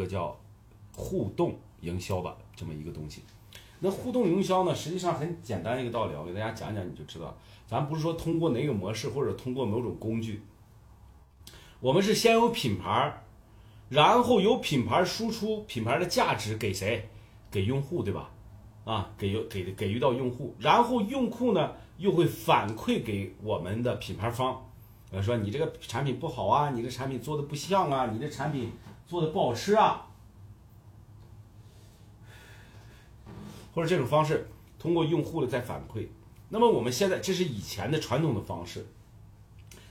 这叫互动营销吧这么一个东西。那互动营销呢，实际上很简单一个道理，我给大家讲讲你就知道。咱不是说通过哪个模式或者通过某种工具，我们是先有品牌，然后有品牌输出品牌的价值给谁？给用户，对吧？啊，给给给予到用户，然后用户呢又会反馈给我们的品牌方，呃，说你这个产品不好啊，你这产品做的不像啊，你这产品做的不好吃啊，或者这种方式通过用户的再反馈。那么我们现在这是以前的传统的方式，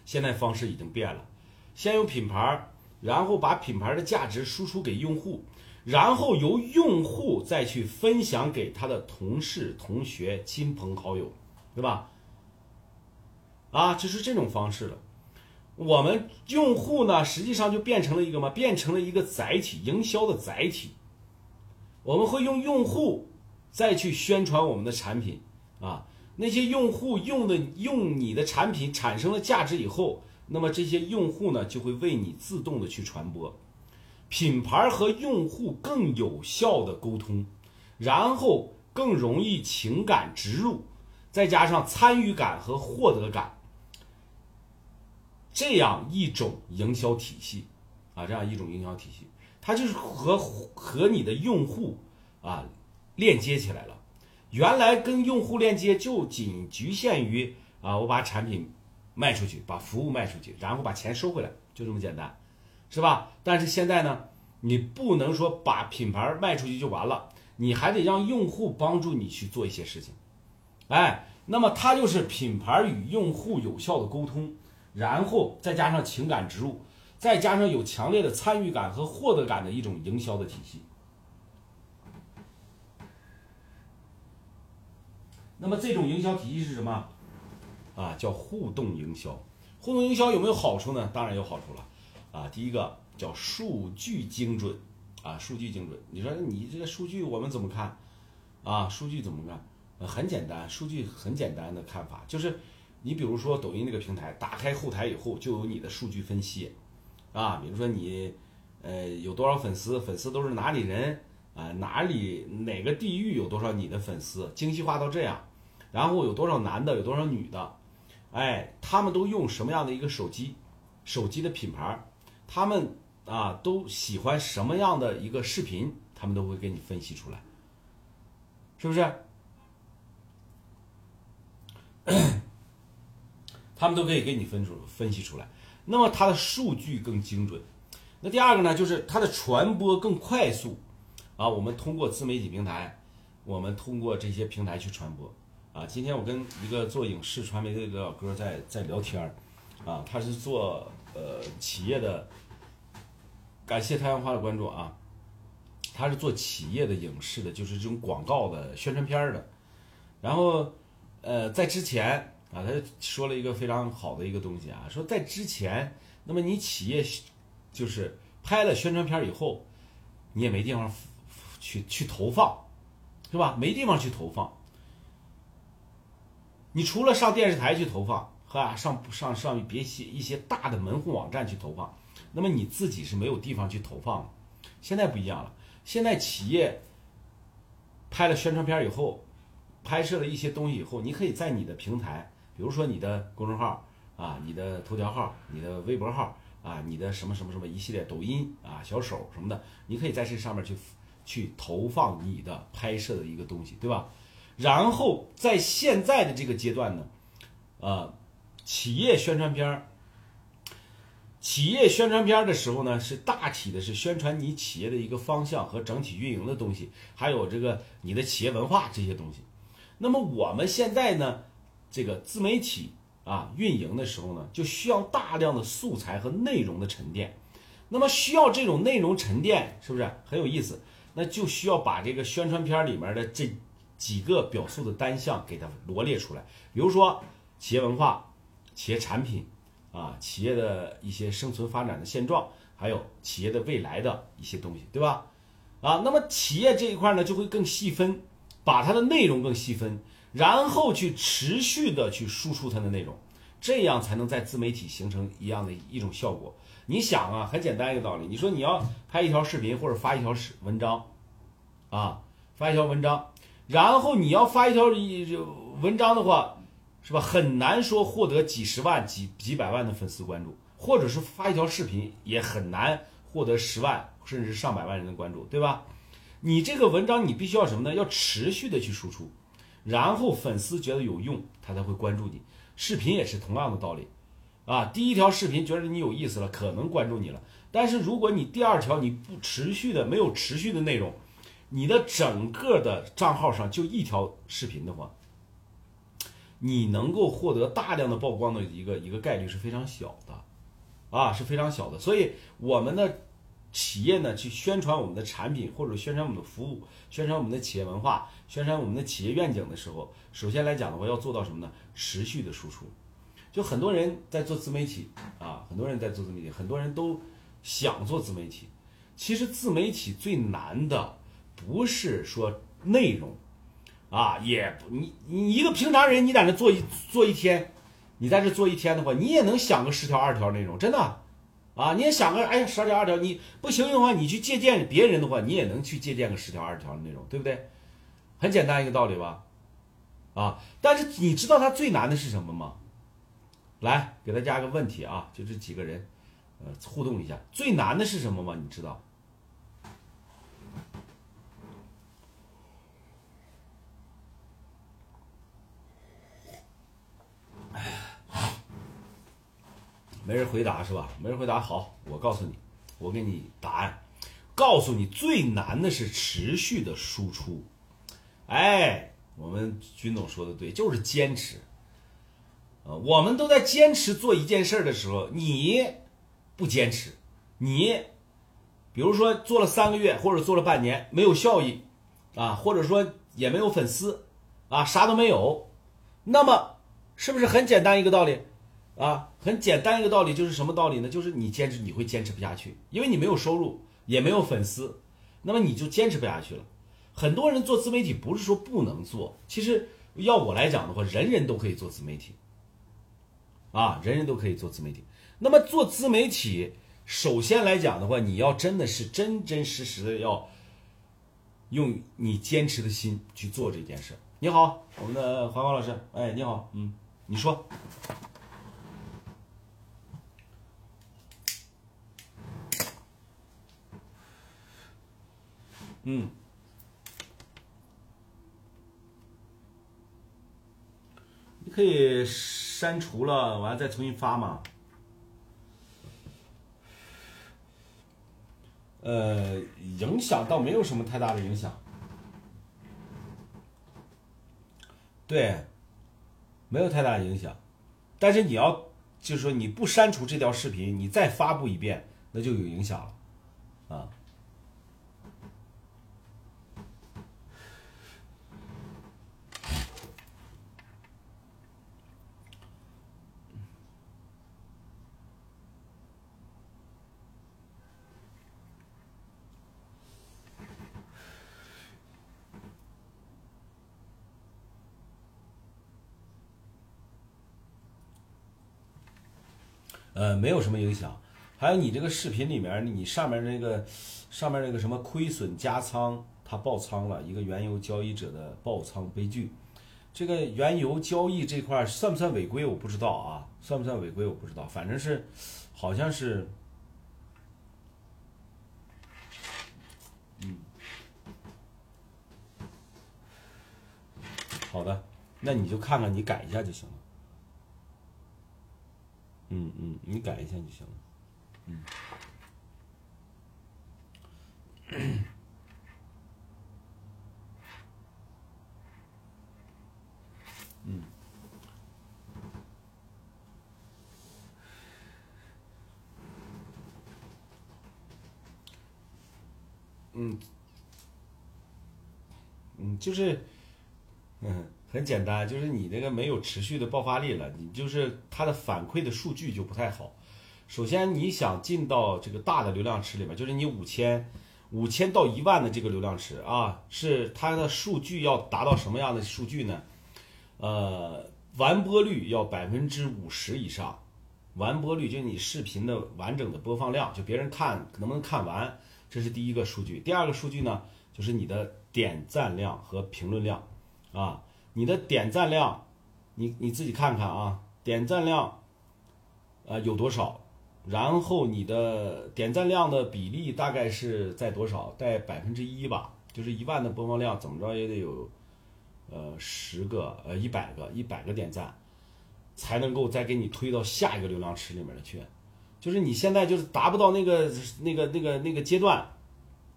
现在方式已经变了，先有品牌，然后把品牌的价值输出给用户。然后由用户再去分享给他的同事、同学、亲朋好友，对吧？啊，就是这种方式了。我们用户呢，实际上就变成了一个嘛，变成了一个载体，营销的载体。我们会用用户再去宣传我们的产品啊。那些用户用的用你的产品产生了价值以后，那么这些用户呢，就会为你自动的去传播。品牌和用户更有效的沟通，然后更容易情感植入，再加上参与感和获得感，这样一种营销体系啊，这样一种营销体系，它就是和和你的用户啊链接起来了。原来跟用户链接就仅局限于啊，我把产品卖出去，把服务卖出去，然后把钱收回来，就这么简单。是吧？但是现在呢，你不能说把品牌卖出去就完了，你还得让用户帮助你去做一些事情。哎，那么它就是品牌与用户有效的沟通，然后再加上情感植入，再加上有强烈的参与感和获得感的一种营销的体系。那么这种营销体系是什么？啊，叫互动营销。互动营销有没有好处呢？当然有好处了。啊，第一个叫数据精准，啊，数据精准。你说你这个数据我们怎么看？啊，数据怎么看？很简单，数据很简单的看法就是，你比如说抖音这个平台，打开后台以后就有你的数据分析，啊，比如说你，呃，有多少粉丝，粉丝都是哪里人，啊，哪里哪个地域有多少你的粉丝，精细化到这样，然后有多少男的，有多少女的，哎，他们都用什么样的一个手机，手机的品牌。他们啊都喜欢什么样的一个视频，他们都会给你分析出来，是不是？他们都可以给你分出分析出来。那么它的数据更精准。那第二个呢，就是它的传播更快速啊。我们通过自媒体平台，我们通过这些平台去传播啊。今天我跟一个做影视传媒的一个老哥在在聊天儿啊，他是做。呃，企业的，感谢太阳花的关注啊，他是做企业的影视的，就是这种广告的宣传片的。然后，呃，在之前啊，他说了一个非常好的一个东西啊，说在之前，那么你企业就是拍了宣传片以后，你也没地方去去投放，是吧？没地方去投放，你除了上电视台去投放。和啊上上上别些一些大的门户网站去投放，那么你自己是没有地方去投放的。现在不一样了，现在企业拍了宣传片以后，拍摄了一些东西以后，你可以在你的平台，比如说你的公众号啊、你的头条号、你的微博号啊、你的什么什么什么一系列抖音啊、小手什么的，你可以在这上面去去投放你的拍摄的一个东西，对吧？然后在现在的这个阶段呢，呃。企业宣传片儿，企业宣传片儿的时候呢，是大体的是宣传你企业的一个方向和整体运营的东西，还有这个你的企业文化这些东西。那么我们现在呢，这个自媒体啊运营的时候呢，就需要大量的素材和内容的沉淀。那么需要这种内容沉淀，是不是很有意思？那就需要把这个宣传片里面的这几个表述的单项给它罗列出来，比如说企业文化。企业产品，啊，企业的一些生存发展的现状，还有企业的未来的一些东西，对吧？啊，那么企业这一块呢，就会更细分，把它的内容更细分，然后去持续的去输出它的内容，这样才能在自媒体形成一样的一种效果。你想啊，很简单一个道理，你说你要拍一条视频或者发一条视文章，啊，发一条文章，然后你要发一条一文章的话，是吧？很难说获得几十万、几几百万的粉丝关注，或者是发一条视频也很难获得十万甚至上百万人的关注，对吧？你这个文章你必须要什么呢？要持续的去输出，然后粉丝觉得有用，他才会关注你。视频也是同样的道理，啊，第一条视频觉得你有意思了，可能关注你了。但是如果你第二条你不持续的没有持续的内容，你的整个的账号上就一条视频的话，你能够获得大量的曝光的一个一个概率是非常小的，啊，是非常小的。所以我们的。企业呢，去宣传我们的产品，或者宣传我们的服务，宣传我们的企业文化，宣传我们的企业愿景的时候，首先来讲的话，要做到什么呢？持续的输出。就很多人在做自媒体啊，很多人在做自媒体，很多人都想做自媒体。其实自媒体最难的不是说内容啊，也不你你一个平常人，你在那做一做一天，你在这做一天的话，你也能想个十条二条内容，真的。啊，你也想个，哎呀，十条二条，你不行的话，你去借鉴别人的话，你也能去借鉴个十条二十条的内容，对不对？很简单一个道理吧？啊，但是你知道他最难的是什么吗？来，给他加个问题啊，就这几个人，呃，互动一下，最难的是什么吗？你知道？没人回答是吧？没人回答。好，我告诉你，我给你答案。告诉你，最难的是持续的输出。哎，我们军总说的对，就是坚持。呃，我们都在坚持做一件事的时候，你不坚持，你比如说做了三个月或者做了半年没有效益啊，或者说也没有粉丝啊，啥都没有，那么是不是很简单一个道理？啊，很简单一个道理，就是什么道理呢？就是你坚持，你会坚持不下去，因为你没有收入，也没有粉丝，那么你就坚持不下去了。很多人做自媒体不是说不能做，其实要我来讲的话，人人都可以做自媒体，啊，人人都可以做自媒体。那么做自媒体，首先来讲的话，你要真的是真真实实的要用你坚持的心去做这件事。你好，我们的黄光老师，哎，你好，嗯，你说。嗯，你可以删除了，完了再重新发嘛。呃，影响倒没有什么太大的影响，对，没有太大的影响。但是你要就是说你不删除这条视频，你再发布一遍，那就有影响了，啊。呃，没有什么影响。还有你这个视频里面，你上面那个上面那个什么亏损加仓，它爆仓了，一个原油交易者的爆仓悲剧。这个原油交易这块算不算违规？我不知道啊，算不算违规？我不知道，反正是好像是，嗯，好的，那你就看看，你改一下就行了。嗯嗯，你改一下就行了。嗯。嗯。嗯。嗯，就是，嗯。很简单，就是你这个没有持续的爆发力了，你就是它的反馈的数据就不太好。首先，你想进到这个大的流量池里面，就是你五千、五千到一万的这个流量池啊，是它的数据要达到什么样的数据呢？呃，完播率要百分之五十以上，完播率，就是你视频的完整的播放量，就别人看能不能看完，这是第一个数据。第二个数据呢，就是你的点赞量和评论量，啊，你的点赞量，你你自己看看啊，点赞量，呃有多少？然后你的点赞量的比例大概是在多少？在百分之一吧，就是一万的播放量，怎么着也得有，呃十个呃一百个一百个点赞。才能够再给你推到下一个流量池里面去，就是你现在就是达不到那个那个那个那个阶段，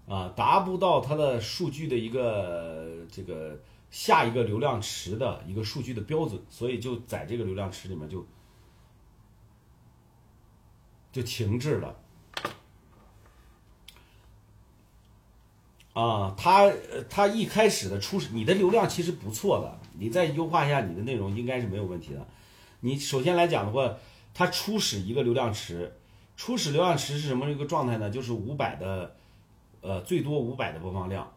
啊，达不到它的数据的一个这个下一个流量池的一个数据的标准，所以就在这个流量池里面就就停滞了。啊，它它一开始的初始，你的流量其实不错的，你再优化一下你的内容，应该是没有问题的。你首先来讲的话，它初始一个流量池，初始流量池是什么一个状态呢？就是五百的，呃，最多五百的播放量，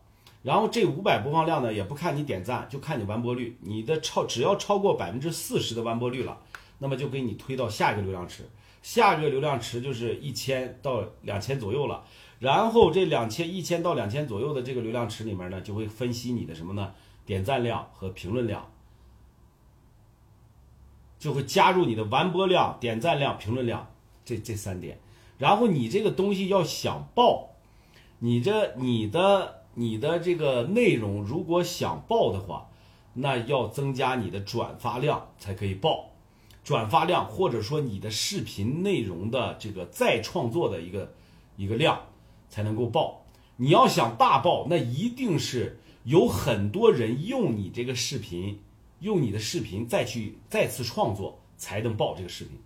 然后这五百播放量呢，也不看你点赞，就看你完播率，你的超只要超过百分之四十的完播率了，那么就给你推到下一个流量池，下一个流量池就是一千到两千左右了，然后这两千一千到两千左右的这个流量池里面呢，就会分析你的什么呢？点赞量和评论量。就会加入你的完播量、点赞量、评论量这这三点，然后你这个东西要想爆，你这你的你的这个内容如果想爆的话，那要增加你的转发量才可以爆，转发量或者说你的视频内容的这个再创作的一个一个量才能够爆。你要想大爆，那一定是有很多人用你这个视频。用你的视频再去再次创作，才能爆这个视频。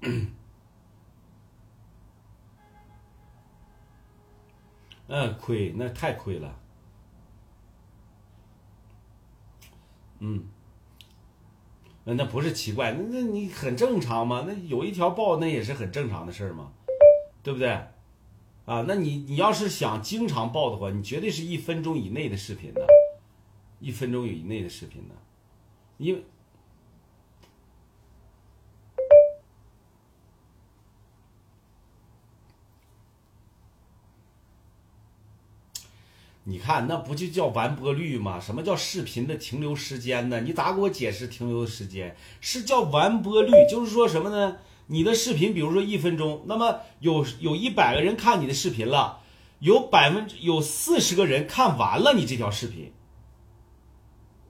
嗯，亏那太亏了。嗯，那那不是奇怪，那那你很正常嘛？那有一条爆，那也是很正常的事儿嘛，对不对？啊，那你你要是想经常爆的话，你绝对是一分钟以内的视频的，一分钟以内的视频的，因为你看那不就叫完播率吗？什么叫视频的停留时间呢？你咋给我解释停留的时间？是叫完播率，就是说什么呢？你的视频，比如说一分钟，那么有有一百个人看你的视频了，有百分之有四十个人看完了你这条视频，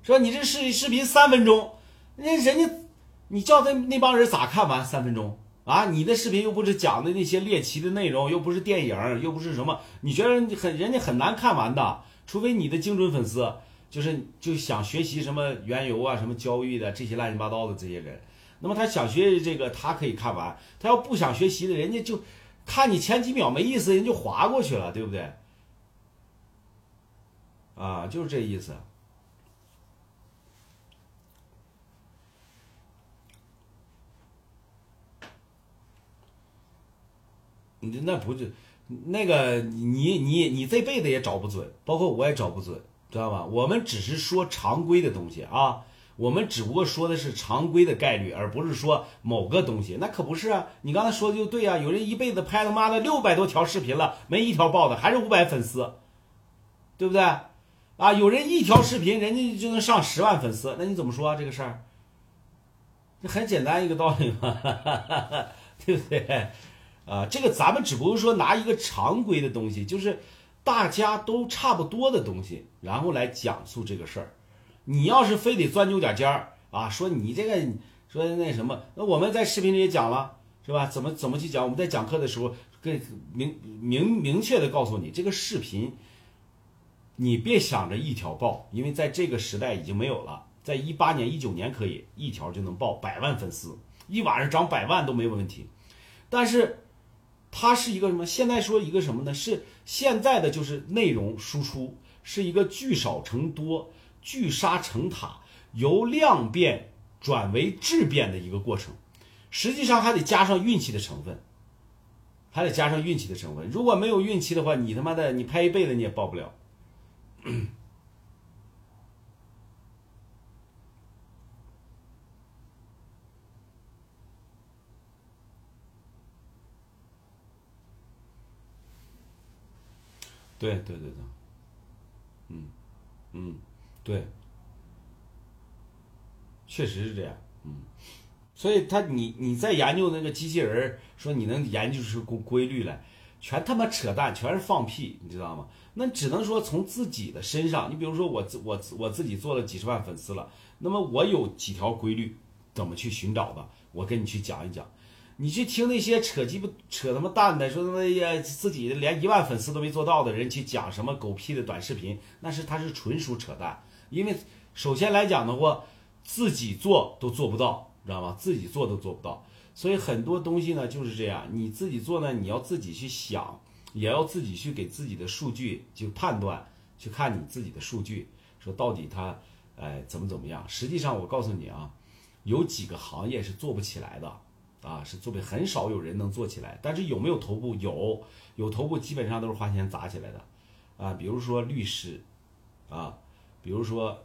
是吧？你这视视频三分钟，那人家你叫他那帮人咋看完三分钟啊？你的视频又不是讲的那些猎奇的内容，又不是电影，又不是什么，你觉得很人家很难看完的，除非你的精准粉丝，就是就想学习什么原油啊、什么交易的这些乱七八糟的这些人。那么他想学这个，他可以看完；他要不想学习的，人家就看你前几秒没意思，人就划过去了，对不对？啊，就是这意思。你那不是那个你你你这辈子也找不准，包括我也找不准，知道吧？我们只是说常规的东西啊。我们只不过说的是常规的概率，而不是说某个东西，那可不是啊！你刚才说的就对啊，有人一辈子拍他妈的六百多条视频了，没一条爆的，还是五百粉丝，对不对？啊，有人一条视频，人家就能上十万粉丝，那你怎么说这个事儿？这很简单一个道理嘛，对不对？啊，这个咱们只不过说拿一个常规的东西，就是大家都差不多的东西，然后来讲述这个事儿。你要是非得钻牛角尖儿啊，说你这个说那什么，那我们在视频里也讲了，是吧？怎么怎么去讲？我们在讲课的时候，跟明明明确的告诉你，这个视频，你别想着一条爆，因为在这个时代已经没有了。在一八年、一九年可以一条就能爆百万粉丝，一晚上涨百万都没有问题。但是它是一个什么？现在说一个什么呢？是现在的就是内容输出是一个聚少成多。聚沙成塔，由量变转为质变的一个过程，实际上还得加上运气的成分，还得加上运气的成分。如果没有运气的话，你他妈的你拍一辈子你也爆不了。对对对对，嗯嗯，对，确实是这样，嗯，所以他你你在研究那个机器人，说你能研究出规规律来，全他妈扯淡，全是放屁，你知道吗？那只能说从自己的身上，你比如说我自我我自己做了几十万粉丝了，那么我有几条规律，怎么去寻找的？我跟你去讲一讲。你去听那些扯鸡巴扯他妈蛋的，说他妈呀自己连一万粉丝都没做到的人去讲什么狗屁的短视频，那是他是纯属扯淡。因为首先来讲的话，自己做都做不到，知道吗？自己做都做不到。所以很多东西呢就是这样，你自己做呢，你要自己去想，也要自己去给自己的数据去判断，去看你自己的数据，说到底它，哎怎么怎么样？实际上我告诉你啊，有几个行业是做不起来的。啊，是做不很少有人能做起来，但是有没有头部？有，有头部基本上都是花钱砸起来的，啊，比如说律师，啊，比如说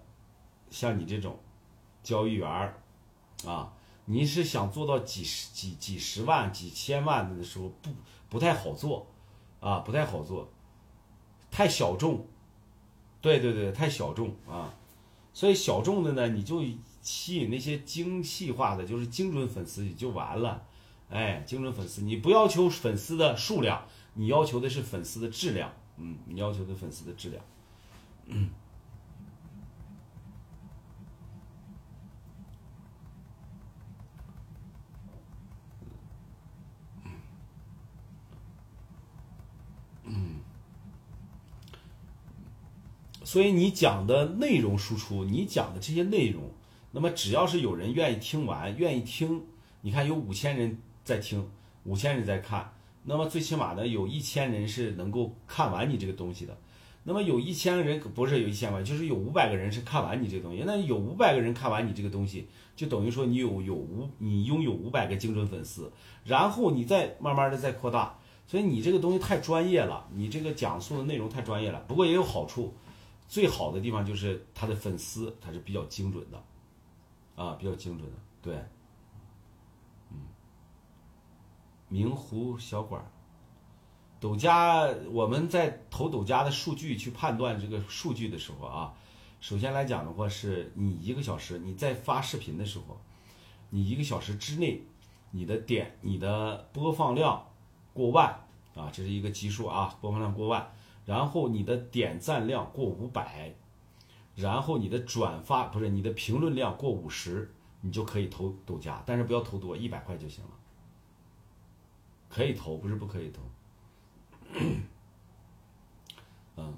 像你这种交易员儿，啊，你是想做到几十几几十万、几千万的时候，不不太好做，啊，不太好做，太小众，对对对，太小众啊，所以小众的呢，你就。吸引那些精细化的，就是精准粉丝也就完了，哎，精准粉丝，你不要求粉丝的数量，你要求的是粉丝的质量，嗯，你要求的粉丝的质量，嗯。所以你讲的内容输出，你讲的这些内容。那么只要是有人愿意听完，愿意听，你看有五千人在听，五千人在看，那么最起码呢，有一千人是能够看完你这个东西的。那么有一千个人不是有一千万，就是有五百个人是看完你这个东西。那有五百个人看完你这个东西，就等于说你有有五，你拥有五百个精准粉丝，然后你再慢慢的再扩大。所以你这个东西太专业了，你这个讲述的内容太专业了。不过也有好处，最好的地方就是他的粉丝他是比较精准的。啊，比较精准的，对，嗯，明湖小馆抖加，我们在投抖加的数据去判断这个数据的时候啊，首先来讲的话，是你一个小时你在发视频的时候，你一个小时之内，你的点、你的播放量过万啊，这是一个基数啊，播放量过万，然后你的点赞量过五百。然后你的转发不是你的评论量过五十，你就可以投抖加，但是不要投多，一百块就行了。可以投，不是不可以投。嗯，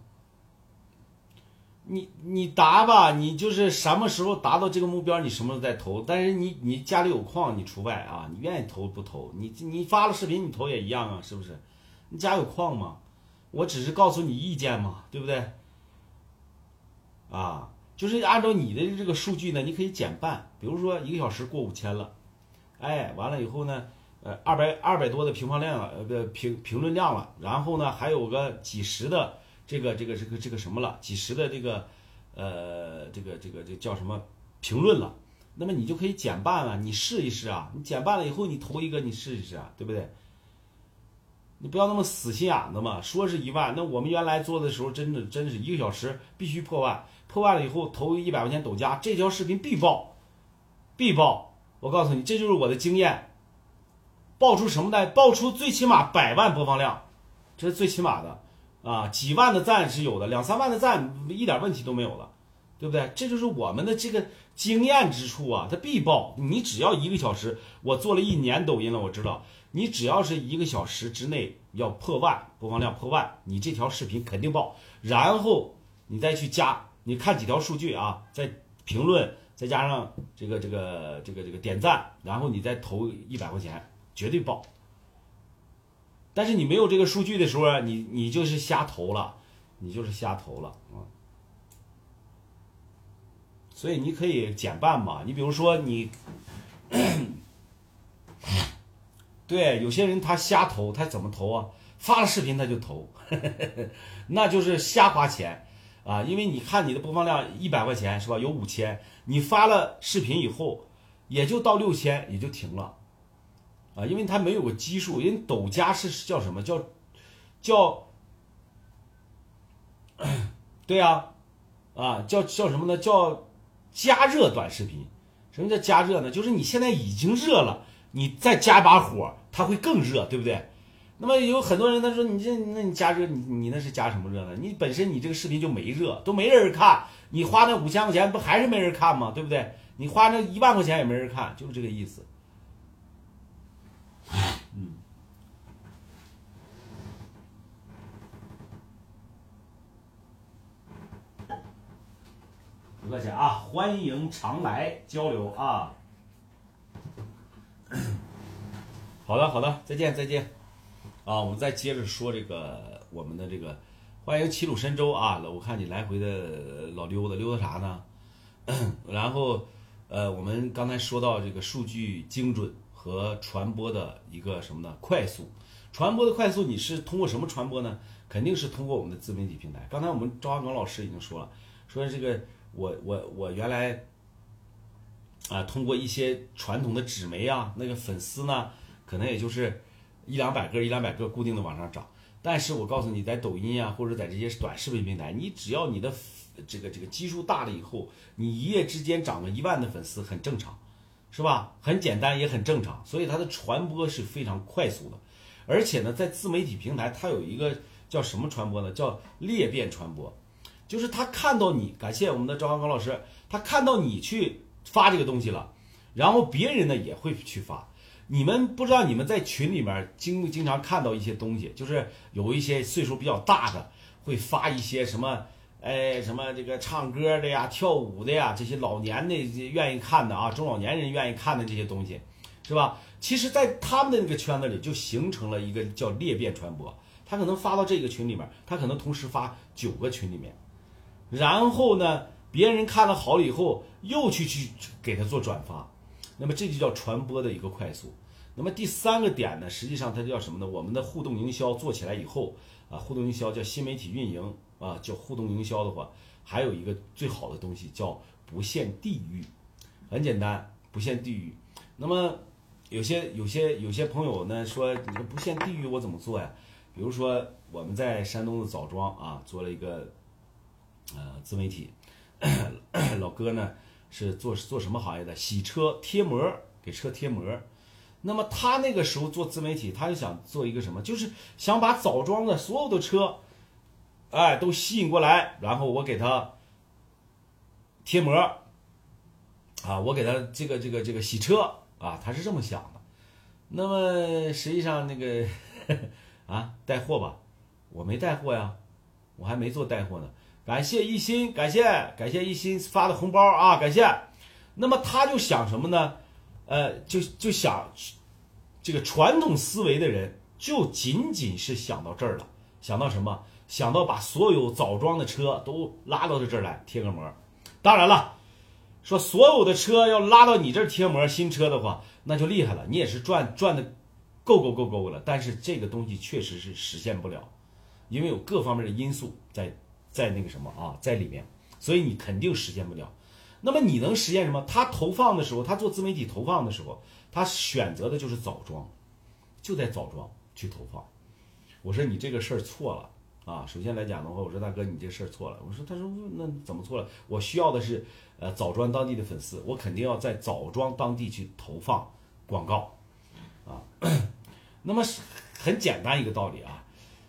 你你达吧，你就是什么时候达到这个目标，你什么时候再投。但是你你家里有矿，你除外啊，你愿意投不投？你你发了视频，你投也一样啊，是不是？你家有矿吗？我只是告诉你意见嘛，对不对？啊，就是按照你的这个数据呢，你可以减半，比如说一个小时过五千了，哎，完了以后呢，呃，二百二百多的评方量了，呃，不评评论量了，然后呢，还有个几十的这个这个这个这个什么了，几十的这个，呃，这个这个这叫什么评论了，那么你就可以减半了，你试一试啊，你减半了以后，你投一个，你试一试啊，对不对？你不要那么死心眼子嘛，说是一万，那我们原来做的时候，真的真是一个小时必须破万。破万了以后投一百块钱抖加，这条视频必爆，必爆！我告诉你，这就是我的经验。爆出什么来？爆出最起码百万播放量，这是最起码的啊！几万的赞是有的，两三万的赞一点问题都没有了，对不对？这就是我们的这个经验之处啊！它必爆！你只要一个小时，我做了一年抖音了，我知道，你只要是一个小时之内要破万播放量破万，你这条视频肯定爆。然后你再去加。你看几条数据啊，在评论再加上这个这个这个这个点赞，然后你再投一百块钱，绝对爆。但是你没有这个数据的时候，你你就是瞎投了，你就是瞎投了啊。所以你可以减半嘛，你比如说你，对，有些人他瞎投，他怎么投啊？发了视频他就投，那就是瞎花钱。啊，因为你看你的播放量一百块钱是吧？有五千，你发了视频以后，也就到六千，也就停了，啊，因为它没有个基数。因为抖加是叫什么叫，叫对呀，啊，叫叫什么呢？叫加热短视频。什么叫加热呢？就是你现在已经热了，你再加把火，它会更热，对不对？那么有很多人他说你这那你加热你你那是加什么热呢？你本身你这个视频就没热，都没人看，你花那五千块钱不还是没人看吗？对不对？你花那一万块钱也没人看，就是这个意思。不客气啊，欢迎常来交流啊。好的好的，再见再见。啊，我们再接着说这个我们的这个，欢迎齐鲁神州啊！我看你来回的老溜达溜达啥呢？然后，呃，我们刚才说到这个数据精准和传播的一个什么呢？快速传播的快速，你是通过什么传播呢？肯定是通过我们的自媒体平台。刚才我们赵阿刚老师已经说了，说这个我我我原来啊，通过一些传统的纸媒啊，那个粉丝呢，可能也就是。一两百个，一两百个固定的往上涨，但是我告诉你，在抖音啊，或者在这些短视频平台，你只要你的这个这个基数大了以后，你一夜之间涨个一万的粉丝很正常，是吧？很简单也很正常，所以它的传播是非常快速的，而且呢，在自媒体平台，它有一个叫什么传播呢？叫裂变传播，就是他看到你，感谢我们的赵刚刚老师，他看到你去发这个东西了，然后别人呢也会去发。你们不知道，你们在群里面经不经常看到一些东西，就是有一些岁数比较大的会发一些什么，哎，什么这个唱歌的呀、跳舞的呀，这些老年的愿意看的啊，中老年人愿意看的这些东西，是吧？其实，在他们的那个圈子里，就形成了一个叫裂变传播。他可能发到这个群里面，他可能同时发九个群里面，然后呢，别人看了好了以后，又去去给他做转发。那么这就叫传播的一个快速。那么第三个点呢，实际上它叫什么呢？我们的互动营销做起来以后啊，互动营销叫新媒体运营啊，叫互动营销的话，还有一个最好的东西叫不限地域。很简单，不限地域。那么有些有些有些朋友呢说，你说不限地域我怎么做呀？比如说我们在山东的枣庄啊，做了一个呃自媒体，老哥呢。是做做什么行业的？洗车贴膜，给车贴膜。那么他那个时候做自媒体，他就想做一个什么？就是想把枣庄的所有的车，哎，都吸引过来，然后我给他贴膜，啊，我给他这个这个这个洗车啊，他是这么想的。那么实际上那个 啊，带货吧，我没带货呀，我还没做带货呢。感谢一心，感谢感谢一心发的红包啊！感谢。那么他就想什么呢？呃，就就想这个传统思维的人，就仅仅是想到这儿了。想到什么？想到把所有枣庄的车都拉到这儿来贴个膜。当然了，说所有的车要拉到你这儿贴膜，新车的话，那就厉害了，你也是赚赚的够够够够了。但是这个东西确实是实现不了，因为有各方面的因素在。在那个什么啊，在里面，所以你肯定实现不了。那么你能实现什么？他投放的时候，他做自媒体投放的时候，他选择的就是枣庄，就在枣庄去投放。我说你这个事儿错了啊！首先来讲的话，我说大哥你这事儿错了。我说他说那怎么错了？我需要的是呃枣庄当地的粉丝，我肯定要在枣庄当地去投放广告啊。那么很简单一个道理啊。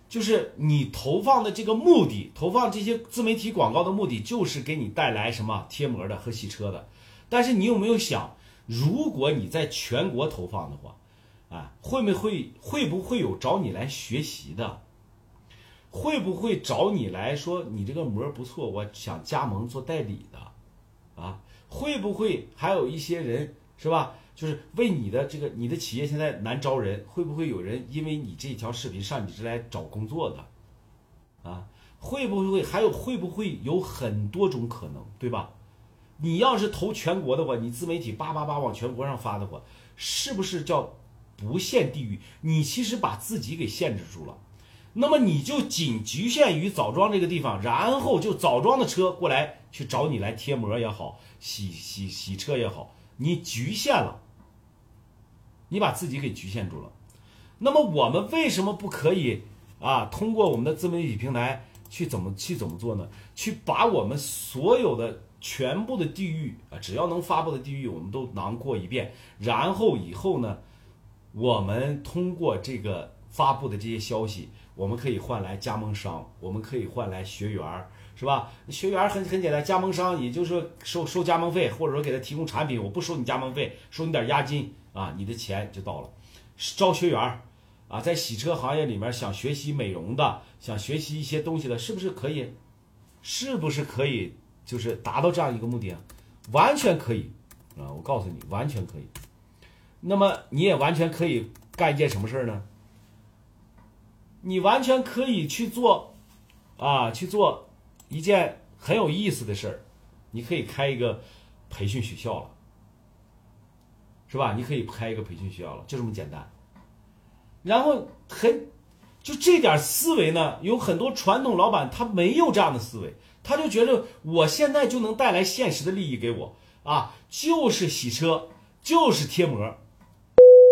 就是你投放的这个目的，投放这些自媒体广告的目的，就是给你带来什么贴膜的和洗车的。但是你有没有想，如果你在全国投放的话，啊，会不会会不会有找你来学习的？会不会找你来说你这个膜不错，我想加盟做代理的？啊，会不会还有一些人是吧？就是为你的这个，你的企业现在难招人，会不会有人因为你这条视频上你这来找工作的？啊，会不会还有会不会有很多种可能，对吧？你要是投全国的话，你自媒体叭叭叭往全国上发的话，是不是叫不限地域？你其实把自己给限制住了，那么你就仅局限于枣庄这个地方，然后就枣庄的车过来去找你来贴膜也好，洗洗洗车也好，你局限了。你把自己给局限住了，那么我们为什么不可以啊？通过我们的自媒体平台去怎么去怎么做呢？去把我们所有的全部的地域啊，只要能发布的地域，我们都囊括一遍。然后以后呢，我们通过这个发布的这些消息，我们可以换来加盟商，我们可以换来学员儿，是吧？学员儿很很简单，加盟商也就是说收收加盟费，或者说给他提供产品，我不收你加盟费，收你点押金啊，你的钱就到了。招学员啊，在洗车行业里面想学习美容的，想学习一些东西的，是不是可以？是不是可以？就是达到这样一个目的啊？完全可以啊！我告诉你，完全可以。那么你也完全可以干一件什么事儿呢？你完全可以去做啊，去做一件很有意思的事儿。你可以开一个培训学校了，是吧？你可以开一个培训学校了，就这么简单。然后很就这点思维呢，有很多传统老板他没有这样的思维，他就觉得我现在就能带来现实的利益给我啊，就是洗车，就是贴膜。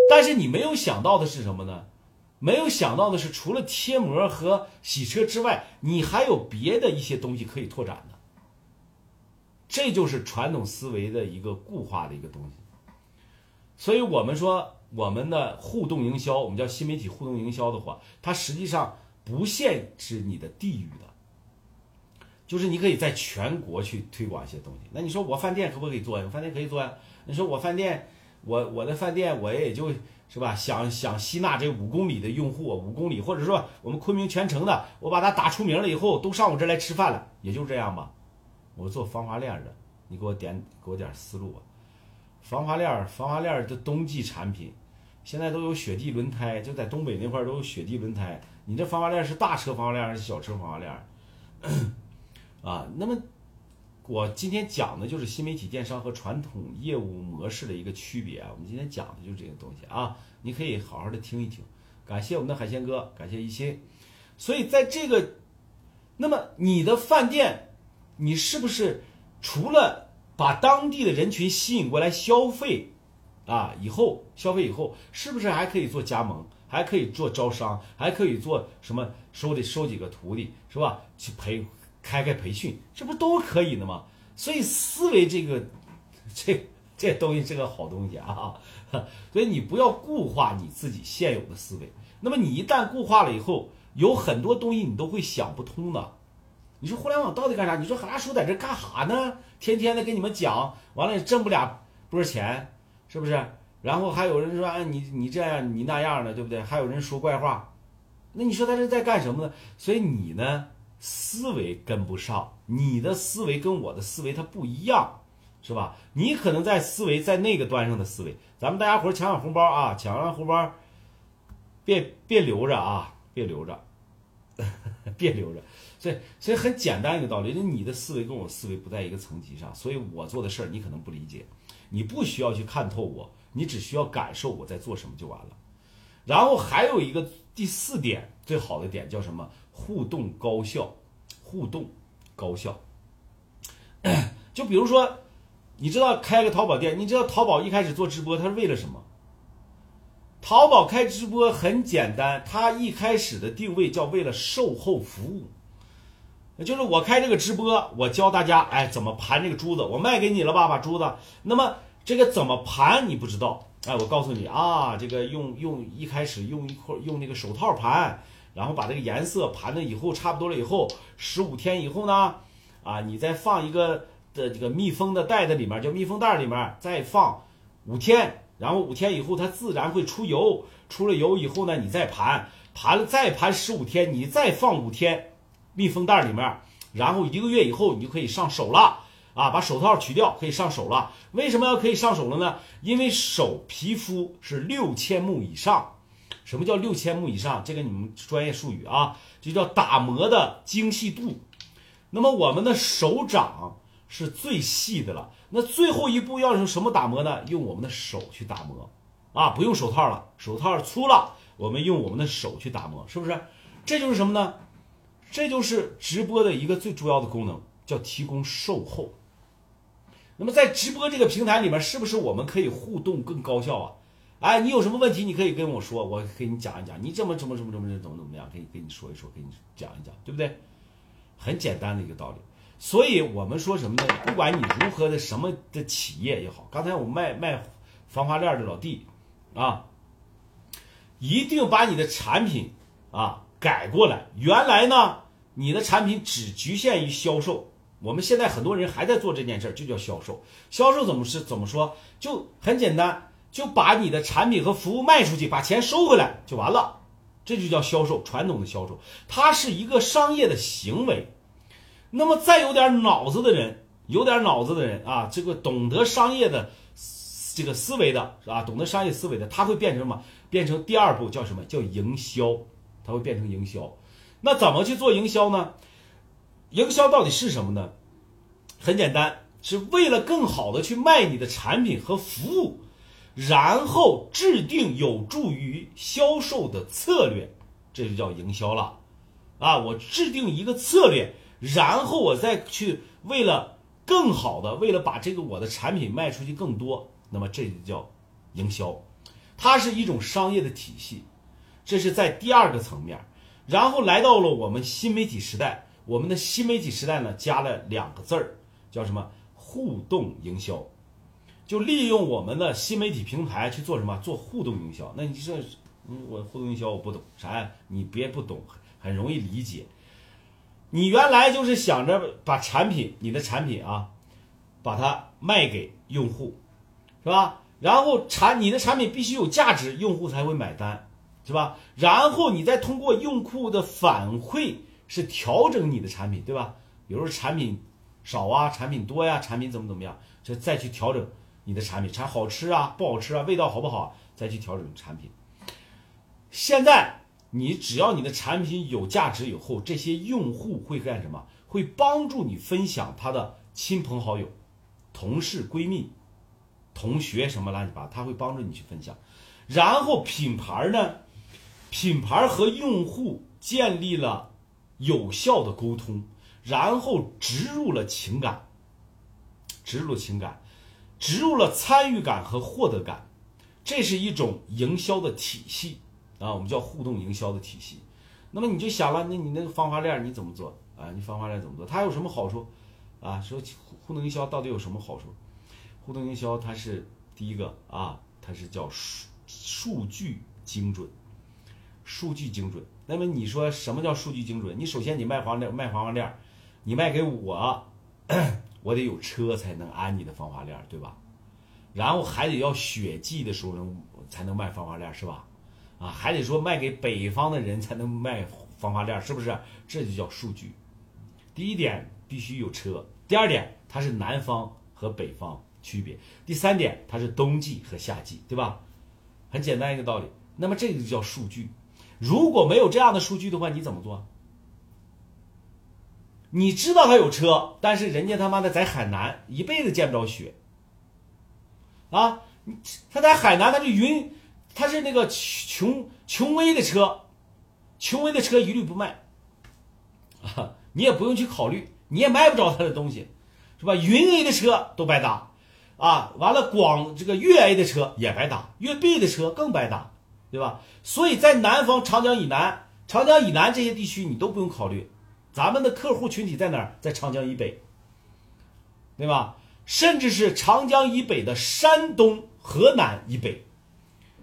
但是你没有想到的是什么呢？没有想到的是，除了贴膜和洗车之外，你还有别的一些东西可以拓展的。这就是传统思维的一个固化的一个东西。所以我们说，我们的互动营销，我们叫新媒体互动营销的话，它实际上不限制你的地域的，就是你可以在全国去推广一些东西。那你说我饭店可不可以做呀？我饭店可以做呀。你说我饭店，我我的饭店我也就是吧，想想吸纳这五公里的用户，五公里，或者说我们昆明全城的，我把它打出名了以后，都上我这来吃饭了，也就这样吧。我做防滑链的，你给我点给我点思路吧。防滑链，防滑链的冬季产品，现在都有雪地轮胎，就在东北那块儿都有雪地轮胎。你这防滑链是大车防滑链还是小车防滑链？啊，那么我今天讲的就是新媒体电商和传统业务模式的一个区别啊。我们今天讲的就是这个东西啊，你可以好好的听一听。感谢我们的海鲜哥，感谢一心。所以在这个，那么你的饭店。你是不是除了把当地的人群吸引过来消费啊？以后消费以后，是不是还可以做加盟，还可以做招商，还可以做什么收的收几个徒弟是吧？去培开开培训，这不都可以的吗？所以思维这个这这东西是个好东西啊！所以你不要固化你自己现有的思维。那么你一旦固化了以后，有很多东西你都会想不通的。你说互联网到底干啥？你说海大叔在这干啥呢？天天的跟你们讲，完了也挣不了多少钱，是不是？然后还有人说，哎，你你这样你那样的，对不对？还有人说怪话，那你说他是在干什么呢？所以你呢，思维跟不上，你的思维跟我的思维它不一样，是吧？你可能在思维在那个端上的思维，咱们大家伙抢抢红包啊，抢完红包，别别留着啊，别留着，别留着。所以，所以很简单一个道理，就你的思维跟我思维不在一个层级上，所以我做的事儿你可能不理解，你不需要去看透我，你只需要感受我在做什么就完了。然后还有一个第四点，最好的点叫什么？互动高效，互动高效。就比如说，你知道开个淘宝店，你知道淘宝一开始做直播，它是为了什么？淘宝开直播很简单，它一开始的定位叫为了售后服务。就是我开这个直播，我教大家，哎，怎么盘这个珠子？我卖给你了吧，把珠子。那么这个怎么盘你不知道？哎，我告诉你啊，这个用用一开始用一块用那个手套盘，然后把这个颜色盘了以后差不多了以后，十五天以后呢，啊，你再放一个的这个密封的袋子里面，叫密封袋里面再放五天，然后五天以后它自然会出油，出了油以后呢，你再盘，盘了再盘十五天，你再放五天。密封袋里面，然后一个月以后你就可以上手了啊！把手套取掉，可以上手了。为什么要可以上手了呢？因为手皮肤是六千目以上。什么叫六千目以上？这个你们专业术语啊，就叫打磨的精细度。那么我们的手掌是最细的了。那最后一步要用什么打磨呢？用我们的手去打磨啊！不用手套了，手套粗了，我们用我们的手去打磨，是不是？这就是什么呢？这就是直播的一个最主要的功能，叫提供售后。那么在直播这个平台里面，是不是我们可以互动更高效啊？哎，你有什么问题，你可以跟我说，我给你讲一讲。你怎么怎么怎么怎么怎么怎么样，可以跟你说一说，给你讲一讲，对不对？很简单的一个道理。所以我们说什么呢？不管你如何的什么的企业也好，刚才我卖卖防滑链的老弟啊，一定把你的产品啊改过来。原来呢，你的产品只局限于销售。我们现在很多人还在做这件事儿，就叫销售。销售怎么是怎么说？就很简单，就把你的产品和服务卖出去，把钱收回来就完了。这就叫销售，传统的销售，它是一个商业的行为。那么再有点脑子的人，有点脑子的人啊，这个懂得商业的这个思维的是吧？懂得商业思维的，他会变成什么？变成第二步叫什么？叫营销，他会变成营销。那怎么去做营销呢？营销到底是什么呢？很简单，是为了更好的去卖你的产品和服务，然后制定有助于销售的策略，这就叫营销了。啊，我制定一个策略，然后我再去为了更好的，为了把这个我的产品卖出去更多，那么这就叫营销，它是一种商业的体系，这是在第二个层面，然后来到了我们新媒体时代。我们的新媒体时代呢，加了两个字儿，叫什么？互动营销，就利用我们的新媒体平台去做什么？做互动营销。那你说，嗯，我互动营销我不懂啥呀？你别不懂，很容易理解。你原来就是想着把产品，你的产品啊，把它卖给用户，是吧？然后产你的产品必须有价值，用户才会买单，是吧？然后你再通过用户的反馈。是调整你的产品，对吧？比如说产品少啊，产品多呀，产品怎么怎么样，这再去调整你的产品，产好吃啊，不好吃啊，味道好不好，再去调整产品。现在你只要你的产品有价值以后，这些用户会干什么？会帮助你分享他的亲朋好友、同事、闺蜜、同学什么乱七八糟，他会帮助你去分享。然后品牌呢，品牌和用户建立了。有效的沟通，然后植入了情感，植入了情感，植入了参与感和获得感，这是一种营销的体系啊，我们叫互动营销的体系。那么你就想了，那你那个方法链你怎么做啊？你方法链怎么做？它有什么好处啊？说互动营销到底有什么好处？互动营销它是第一个啊，它是叫数数据精准，数据精准。那么你说什么叫数据精准？你首先你卖防链卖防滑链，你卖给我，我得有车才能安你的防滑链，对吧？然后还得要雪季的时候能才能卖防滑链，是吧？啊，还得说卖给北方的人才能卖防滑链，是不是？这就叫数据。第一点必须有车，第二点它是南方和北方区别，第三点它是冬季和夏季，对吧？很简单一个道理。那么这个就叫数据。如果没有这样的数据的话，你怎么做？你知道他有车，但是人家他妈的在海南一辈子见不着雪，啊，他在海南他是云，他是那个穷穷威的车，穷威的车一律不卖，啊，你也不用去考虑，你也卖不着他的东西，是吧？云 A 的车都白搭，啊，完了广这个粤 A 的车也白搭，粤 B 的车更白搭。对吧？所以在南方长江以南、长江以南这些地区，你都不用考虑，咱们的客户群体在哪儿？在长江以北，对吧？甚至是长江以北的山东、河南以北，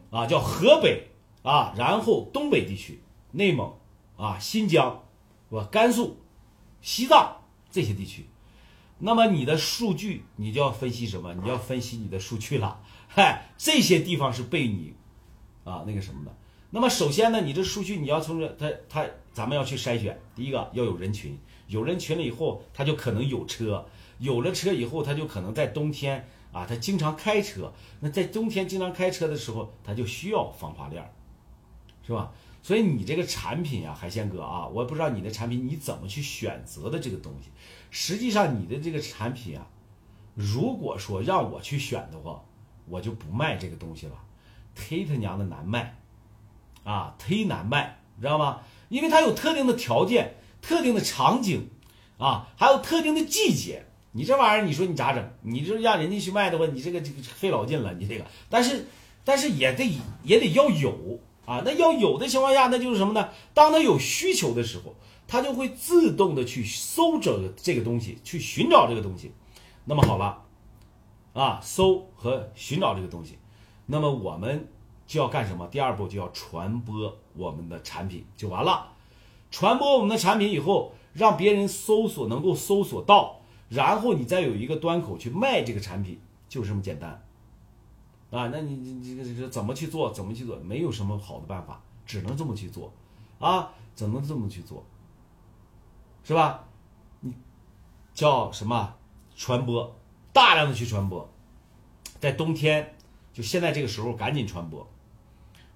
啊，叫河北啊，然后东北地区、内蒙啊、新疆，是吧？甘肃、西藏这些地区，那么你的数据，你就要分析什么？你要分析你的数据了。嗨，这些地方是被你。啊，那个什么的，那么首先呢，你这数据你要从这，他他咱们要去筛选。第一个要有人群，有人群了以后，他就可能有车，有了车以后，他就可能在冬天啊，他经常开车。那在冬天经常开车的时候，他就需要防滑链，是吧？所以你这个产品啊，海鲜哥啊，我不知道你的产品你怎么去选择的这个东西。实际上你的这个产品啊，如果说让我去选的话，我就不卖这个东西了。忒他娘的难卖，啊，忒难卖，知道吗？因为它有特定的条件、特定的场景，啊，还有特定的季节。你这玩意儿，你说你咋整？你就让人家去卖的话，你这个这个费老劲了。你这个，但是但是也得也得要有，啊。那要有的情况下，那就是什么呢？当他有需求的时候，他就会自动的去搜这个这个东西，去寻找这个东西。那么好了，啊，搜和寻找这个东西，那么我们就要干什么？第二步就要传播我们的产品就完了。传播我们的产品以后，让别人搜索能够搜索到，然后你再有一个端口去卖这个产品，就这么简单。啊，那你你这个这个怎么去做？怎么去做？没有什么好的办法，只能这么去做，啊，只能这么去做，是吧？你叫什么？传播，大量的去传播，在冬天，就现在这个时候赶紧传播，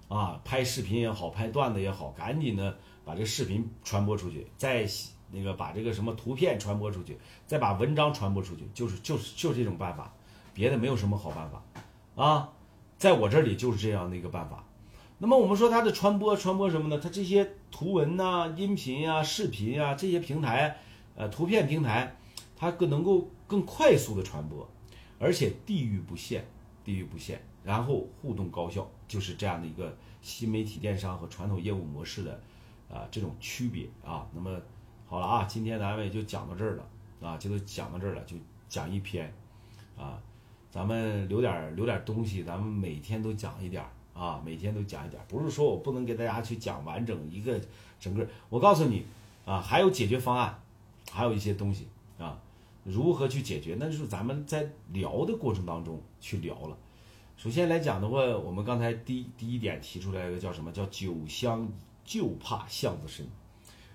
啊，拍视频也好，拍段子也好，赶紧的把这个视频传播出去，再那个把这个什么图片传播出去，再把文章传播出去，就是就是就是这种办法，别的没有什么好办法。啊，在我这里就是这样的一个办法。那么我们说它的传播，传播什么呢？它这些图文呐、音频呀、视频呀这些平台，呃，图片平台，它更能够更快速的传播，而且地域不限，地域不限，然后互动高效，就是这样的一个新媒体电商和传统业务模式的啊这种区别啊。那么好了啊，今天咱们也就讲到这儿了啊，就都讲到这儿了，就讲一篇啊。咱们留点留点东西，咱们每天都讲一点啊，每天都讲一点，不是说我不能给大家去讲完整一个整个。我告诉你啊，还有解决方案，还有一些东西啊，如何去解决？那就是咱们在聊的过程当中去聊了。首先来讲的话，我们刚才第第一点提出来一个叫什么叫酒香就怕巷子深。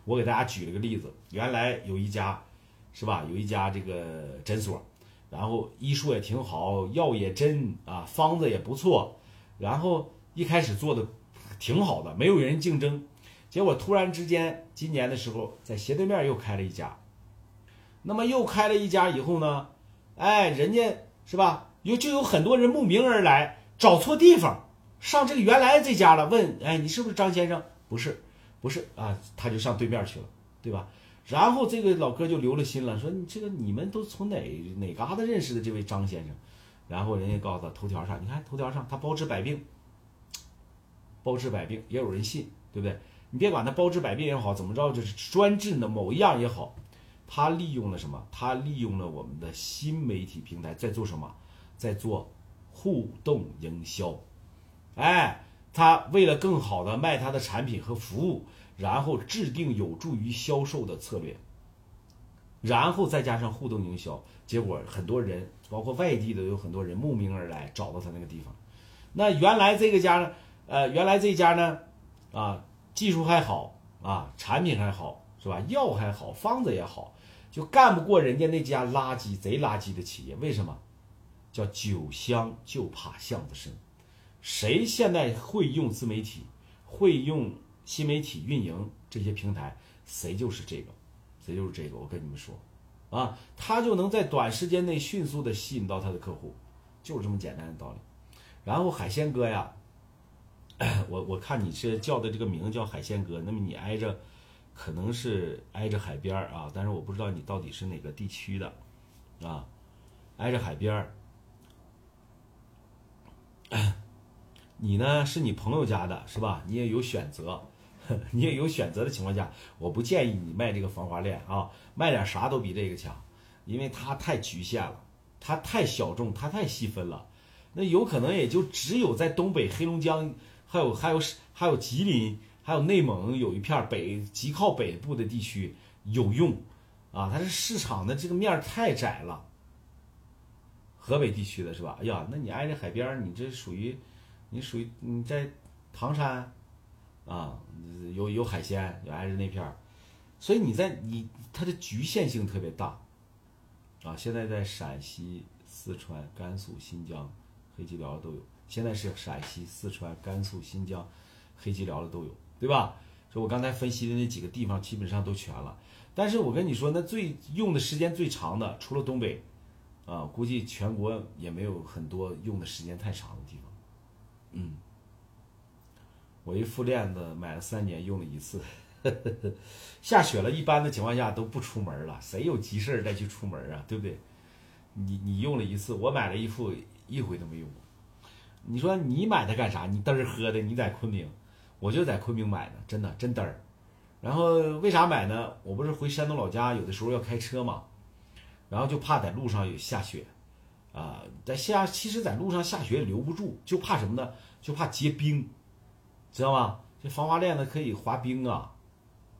我给大家举了个例子，原来有一家是吧，有一家这个诊所。然后医术也挺好，药也真啊，方子也不错。然后一开始做的挺好的，没有人竞争。结果突然之间，今年的时候在斜对面又开了一家。那么又开了一家以后呢，哎，人家是吧？有就有很多人慕名而来，找错地方，上这个原来这家了。问，哎，你是不是张先生？不是，不是啊，他就上对面去了，对吧？然后这个老哥就留了心了，说你这个你们都从哪哪嘎达认识的这位张先生？然后人家告诉他头条上，你看头条上他包治百病，包治百病也有人信，对不对？你别管他包治百病也好，怎么着就是专治的某一样也好，他利用了什么？他利用了我们的新媒体平台在做什么？在做互动营销。哎，他为了更好的卖他的产品和服务。然后制定有助于销售的策略，然后再加上互动营销，结果很多人，包括外地的有很多人慕名而来，找到他那个地方。那原来这个家呢，呃，原来这家呢，啊，技术还好啊，产品还好，是吧？药还好，方子也好，就干不过人家那家垃圾贼垃圾的企业。为什么？叫酒香就怕巷子深。谁现在会用自媒体？会用？新媒体运营这些平台，谁就是这个，谁就是这个。我跟你们说，啊，他就能在短时间内迅速的吸引到他的客户，就是这么简单的道理。然后海鲜哥呀，我我看你是叫的这个名字叫海鲜哥，那么你挨着，可能是挨着海边啊，但是我不知道你到底是哪个地区的，啊，挨着海边儿，你呢是你朋友家的是吧？你也有选择。你也有选择的情况下，我不建议你卖这个防滑链啊，卖点啥都比这个强，因为它太局限了，它太小众，它太细分了。那有可能也就只有在东北黑龙江，还有还有还有吉林，还有内蒙有一片北极靠北部的地区有用啊，它是市场的这个面太窄了。河北地区的是吧？哎呀，那你挨着海边，你这属于你属于你在唐山。啊，有有海鲜，有挨着那片儿，所以你在你它的局限性特别大，啊，现在在陕西、四川、甘肃、新疆、黑吉辽的都有，现在是陕西、四川、甘肃、新疆、黑吉辽的都有，对吧？所以我刚才分析的那几个地方基本上都全了，但是我跟你说，那最用的时间最长的，除了东北，啊，估计全国也没有很多用的时间太长的地方，嗯。我一副链子买了三年，用了一次。下雪了，一般的情况下都不出门了，谁有急事再去出门啊？对不对？你你用了一次，我买了一副，一回都没用过。你说你买它干啥？你嘚儿喝的？你在昆明，我就在昆明买的，真的真嘚儿。然后为啥买呢？我不是回山东老家，有的时候要开车嘛，然后就怕在路上有下雪，啊，在下其实，在路上下雪留不住，就怕什么呢？就怕结冰，知道吗？这防滑链子可以滑冰啊，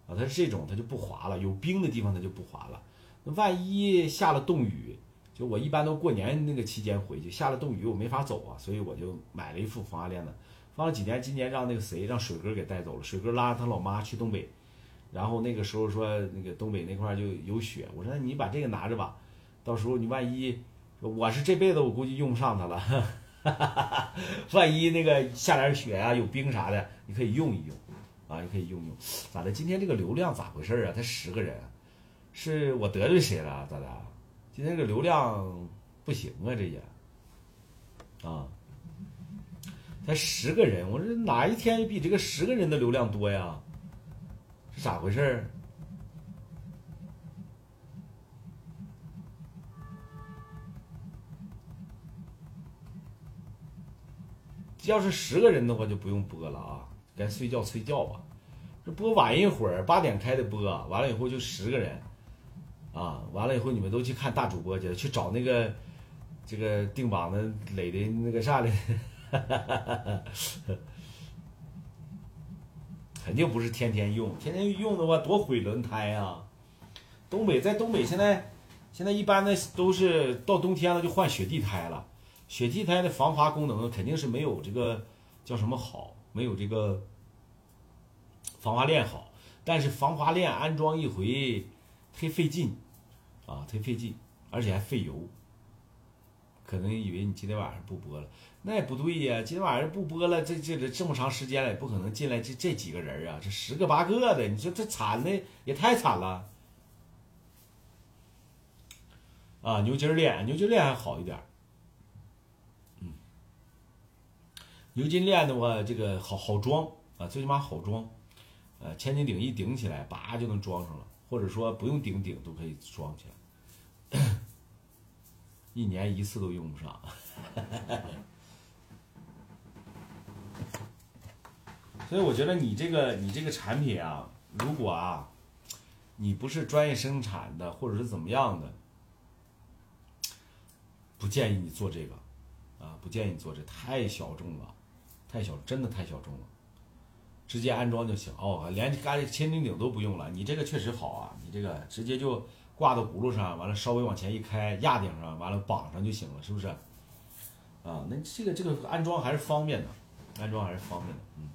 啊，它是这种，它就不滑了，有冰的地方它就不滑了。那万一下了冻雨，就我一般都过年那个期间回去，下了冻雨我没法走啊，所以我就买了一副防滑链子，放了几年，今年让那个谁让水哥给带走了，水哥拉着他老妈去东北。然后那个时候说那个东北那块就有雪，我说你把这个拿着吧，到时候你万一，我是这辈子我估计用不上它了，万一那个下点雪啊有冰啥的，你可以用一用，啊你可以用用。咋的？今天这个流量咋回事啊？才十个人，是我得罪谁了？咋的？今天这个流量不行啊，这也，啊，才十个人，我说哪一天比这个十个人的流量多呀？是咋回事儿？要是十个人的话，就不用播了啊，该睡觉睡觉吧。这播晚一会儿，八点开的播，完了以后就十个人，啊，完了以后你们都去看大主播去，去找那个这个定榜的垒的那个啥的。哈哈哈哈哈肯定不是天天用，天天用的话多毁轮胎啊！东北在东北现在，现在一般的都是到冬天了就换雪地胎了，雪地胎的防滑功能肯定是没有这个叫什么好，没有这个防滑链好，但是防滑链安装一回忒费劲啊，忒费劲，而且还费油。可能以为你今天晚上不播了。那也不对呀，今天晚上不播了，这这这么长时间了，也不可能进来这这几个人啊，这十个八个的，你说这惨的也太惨了。啊，牛筋链，牛筋链还好一点儿，嗯，牛筋链的话，这个好好装啊，最起码好装，呃，千斤顶一顶起来，叭就能装上了，或者说不用顶顶都可以装起来，一年一次都用不上。所以我觉得你这个你这个产品啊，如果啊，你不是专业生产的，或者是怎么样的，不建议你做这个，啊，不建议你做这，太小众了，太小，真的太小众了，直接安装就行哦，连干千斤顶都不用了，你这个确实好啊，你这个直接就挂到轱辘上，完了稍微往前一开，压顶上，完了绑上就行了，是不是？啊，那这个这个安装还是方便的，安装还是方便的，嗯。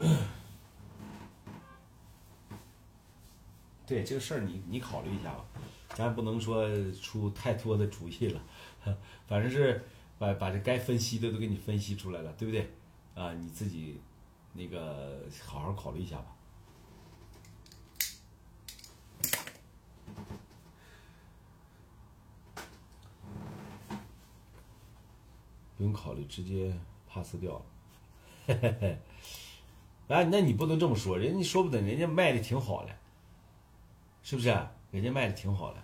对这个事儿，你你考虑一下吧，咱也不能说出太多的主意了，反正是把把这该分析的都给你分析出来了，对不对？啊，你自己那个好好考虑一下吧。不用考虑，直接 pass 掉了。哎，那你不能这么说，人家说不定人家卖的挺好的。是不是？人家卖的挺好的，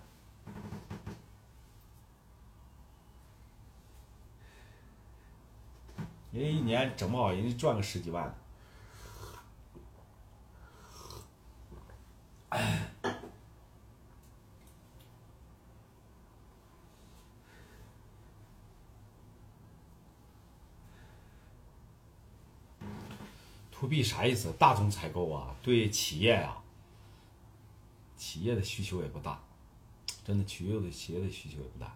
人家一年整不好，人家赚个十几万。To B 啥意思？大宗采购啊，对企业啊。企业的需求也不大，真的，企业的企业的需求也不大。